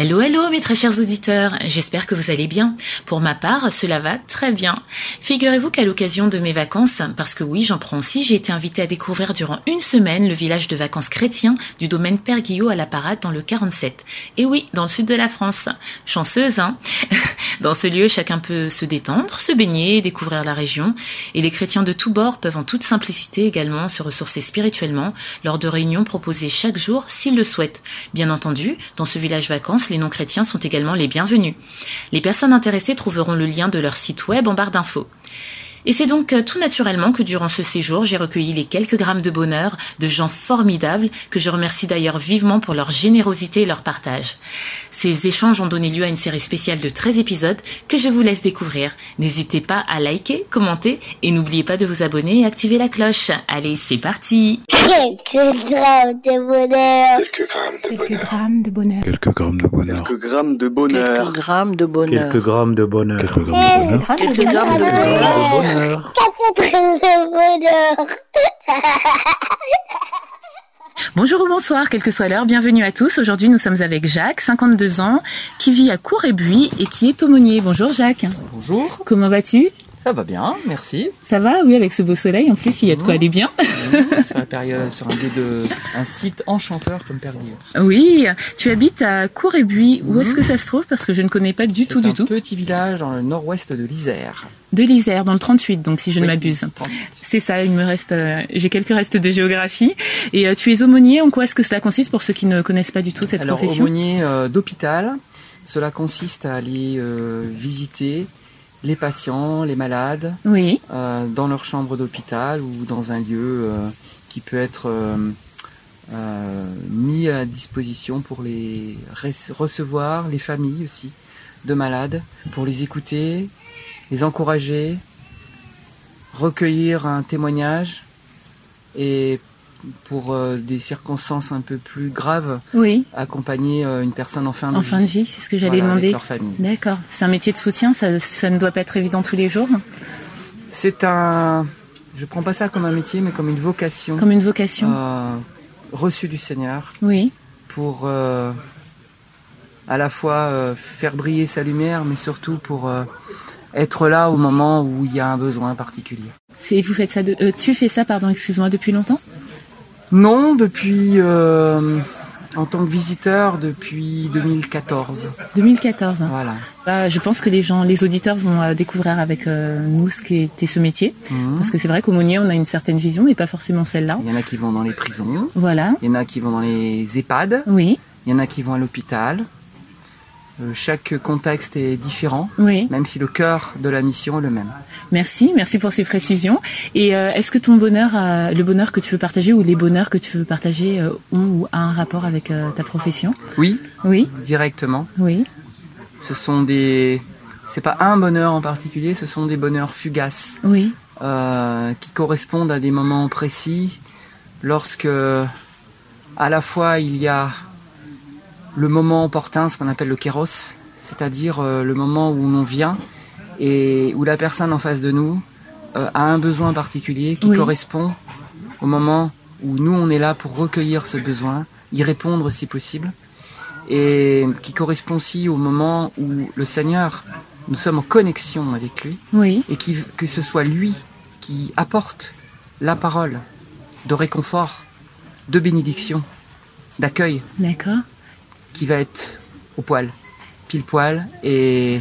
Hello, hello, mes très chers auditeurs. J'espère que vous allez bien. Pour ma part, cela va très bien. Figurez-vous qu'à l'occasion de mes vacances, parce que oui, j'en prends aussi, j'ai été invitée à découvrir durant une semaine le village de vacances chrétien du domaine Père Guillot à la Parade dans le 47. Et oui, dans le sud de la France. Chanceuse, hein? Dans ce lieu, chacun peut se détendre, se baigner, découvrir la région. Et les chrétiens de tous bords peuvent en toute simplicité également se ressourcer spirituellement lors de réunions proposées chaque jour s'ils le souhaitent. Bien entendu, dans ce village vacances, les non-chrétiens sont également les bienvenus. Les personnes intéressées trouveront le lien de leur site web en barre d'infos. Et c'est donc euh, tout naturellement que durant ce séjour, j'ai recueilli les quelques grammes de bonheur de gens formidables que je remercie d'ailleurs vivement pour leur générosité et leur partage. Ces échanges ont donné lieu à une série spéciale de 13 épisodes que je vous laisse découvrir. N'hésitez pas à liker, commenter et n'oubliez pas de vous abonner et activer la cloche. Allez, c'est parti Quelques grammes de bonheur. Quelques grammes de Quelques bonheur. grammes de bonheur. Quelques grammes de bonheur. Quelques grammes de bonheur. Quelques grammes de bonheur. Quelques grammes de bonheur. Quelques grammes de bonheur. Quelques grammes de bonheur. Bonheur. Bonheur. Bonjour ou bonsoir, quelle que soit l'heure, bienvenue à tous. Aujourd'hui, nous sommes avec Jacques, 52 ans, qui vit à Cour-et-Buis et qui est aumônier. Bonjour Jacques. Bonjour, Comment vas-tu? Ça va bien, merci. Ça va Oui, avec ce beau soleil, en plus, il y a de quoi aller bien. sur, la période, sur un de, un site enchanteur comme Perguillon. Oui, tu habites à Cour-et-Buis. Où est-ce que ça se trouve? Parce que je ne connais pas du tout, C'est du un tout. petit village dans le nord-ouest de l'Isère. De l'Isère, dans le 38, donc si je ne m'abuse. 38. C'est ça, il me reste, euh, j'ai quelques restes de géographie. Et euh, tu es aumônier, en quoi est-ce que cela consiste pour ceux qui ne connaissent pas du tout cette Alors, profession? aumônier euh, d'hôpital, cela consiste à aller visiter les patients, les malades, Oui, euh, dans leur chambre d'hôpital ou dans un lieu euh, qui peut être euh, mis à disposition pour les rece- recevoir, les familles aussi de malades, pour les écouter, les encourager, recueillir un témoignage et pour euh, des circonstances un peu plus graves, oui, accompagner euh, une personne en fin de en vie. fin de vie, c'est ce que j'allais Voilà, avec demander. leur famille. D'accord, c'est un métier de soutien, ça, ça ne doit pas être évident tous les jours, C'est un, je prends pas ça comme un métier, mais comme une vocation comme une vocation. euh, reçue du Seigneur Oui, pour euh, à la fois euh, faire briller sa lumière, mais surtout pour être là au moment où il y a un besoin particulier. vous faites ça. De, euh, tu fais ça, pardon, excuse-moi, depuis longtemps? Non, depuis euh, en tant que visiteur depuis 2014. 2014. hein. Voilà. Bah, je pense que les gens, les auditeurs vont euh, découvrir avec euh, nous ce qu'était ce métier, Mhm. parce que c'est vrai qu'aumônier, on a une certaine vision, mais pas forcément celle-là. Il y en a qui vont dans les prisons, Voilà. il y en a qui vont dans les EHPAD, Oui, il y en a qui vont à l'hôpital. Euh, chaque contexte est différent, oui. même si le cœur de la mission est le même. Merci, merci pour ces précisions. Et euh, est-ce que ton bonheur, euh, le bonheur que tu veux partager ou les bonheurs que tu veux partager euh, ont ou a un rapport avec ta profession? Oui, Oui, directement. oui, Ce sont des. C'est pas un bonheur en particulier, ce sont des bonheurs fugaces oui, qui correspondent à des moments précis lorsque à la fois il y a le moment opportun, ce qu'on appelle le kéros, c'est-à-dire euh, le moment où l'on vient et où la personne en face de nous euh, a un besoin particulier qui Oui. correspond au moment où nous on est là pour recueillir ce besoin, y répondre si possible, et qui correspond aussi au moment où le Seigneur, nous sommes en connexion avec lui, oui, et qui, que ce soit lui qui apporte la parole de réconfort, de bénédiction, d'accueil, d'accord. Qui va être au poil, pile poil, et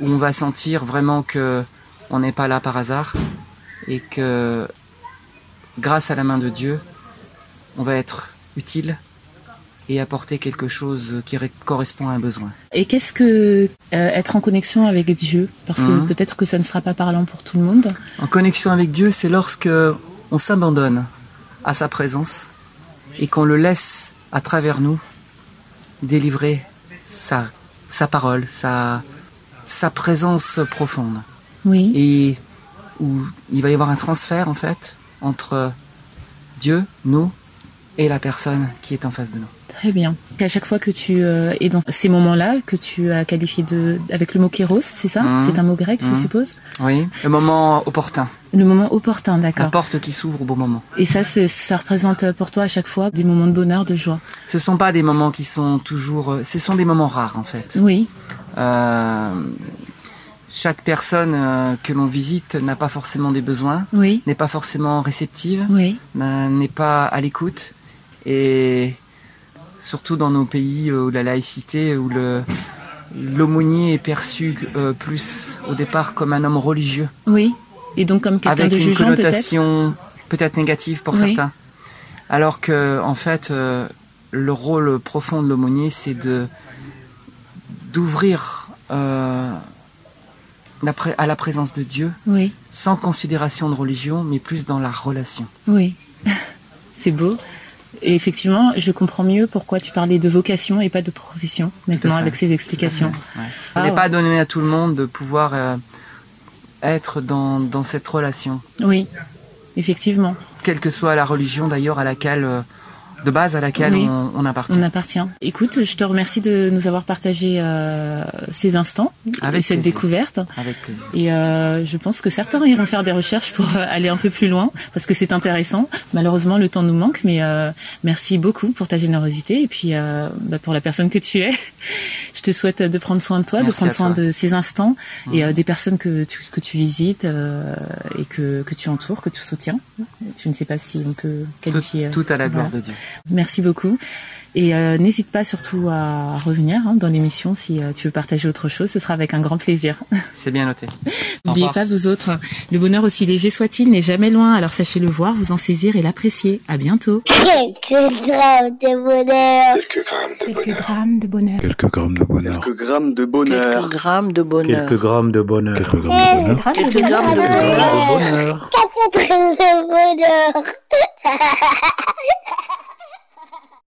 où on va sentir vraiment que on n'est pas là par hasard, et que grâce à la main de Dieu, on va être utile et apporter quelque chose qui correspond à un besoin. Et qu'est-ce que euh, être en connexion avec Dieu? Parce que Mhm. peut-être que ça ne sera pas parlant pour tout le monde. En connexion avec Dieu, c'est lorsque on s'abandonne à sa présence et qu'on le laisse à travers nous délivrer sa, sa parole, sa, sa présence profonde. Oui, Et où il va y avoir un transfert en fait entre Dieu, nous et la personne qui est en face de nous. Très bien. À chaque fois que tu euh, es dans ces moments-là, que tu as qualifié de avec le mot kéros, c'est ça? Mhm. C'est un mot grec, je Mhm. suppose? Oui, le moment opportun, Le moment opportun, la d'accord. porte qui s'ouvre au bon moment. Et ça, ça représente pour toi à chaque fois des moments de bonheur, de joie? Ce sont pas des moments qui sont toujours, euh, ce sont des moments rares en fait. Oui, Euh, chaque personne euh, que l'on visite n'a pas forcément des besoins, oui, n'est pas forcément réceptive, oui, n'est pas à l'écoute et surtout dans nos pays où la laïcité, où le l'aumônier est perçu euh, plus au départ comme un homme religieux, oui. Et donc comme quelqu'un avec de une jugeant peut-être. connotation peut-être négative pour Oui. certains. Alors que en fait, euh, le rôle profond de l'aumônier, c'est de d'ouvrir euh, à la présence de Dieu, Oui, sans considération de religion, mais plus dans la relation. oui. c'est beau. Et effectivement, je comprends mieux pourquoi tu parlais de vocation et pas de profession maintenant avec ces explications. Ouais. Ah Ce n'est ouais. pas donné à tout le monde de pouvoir euh, être dans, dans cette relation, Oui, effectivement, quelle que soit la religion d'ailleurs à laquelle, euh, de base à laquelle Oui. on, on appartient. on appartient. Écoute, je te remercie de nous avoir partagé euh, ces instants Avec et cette plaisir. découverte. Avec plaisir. Et euh, je pense que certains iront faire des recherches pour euh, aller un peu plus loin parce que c'est intéressant. Malheureusement, le temps nous manque, mais euh, merci beaucoup pour ta générosité et puis euh, bah, pour la personne que tu es. Je te souhaite de prendre soin de toi, de prendre soin de ces instants et euh, des personnes que tu, que tu visites euh, et que, que tu entoures, que tu soutiens. Je ne sais pas si on peut qualifier. euh, tout à la gloire voilà. de Dieu. Merci beaucoup. Et euh, n'hésite pas surtout à revenir hein, dans l'émission si euh, tu veux partager autre chose. Ce sera avec un grand plaisir. C'est bien noté. N'oubliez pas vous autres, le bonheur aussi léger soit-il n'est jamais loin, alors sachez le voir, vous en saisir et l'apprécier. À bientôt. Quelques grammes de bonheur. Quelques grammes de Quelques bonheur. grammes de bonheur. Quelques grammes de bonheur. Quelques grammes de bonheur. Quelques grammes de bonheur. Quelques grammes de bonheur. Quelques grammes de bonheur. grammes Quelques de bonheur. grammes de Quelques bonheur. grammes de bonheur. Quatre grammes de bonheur.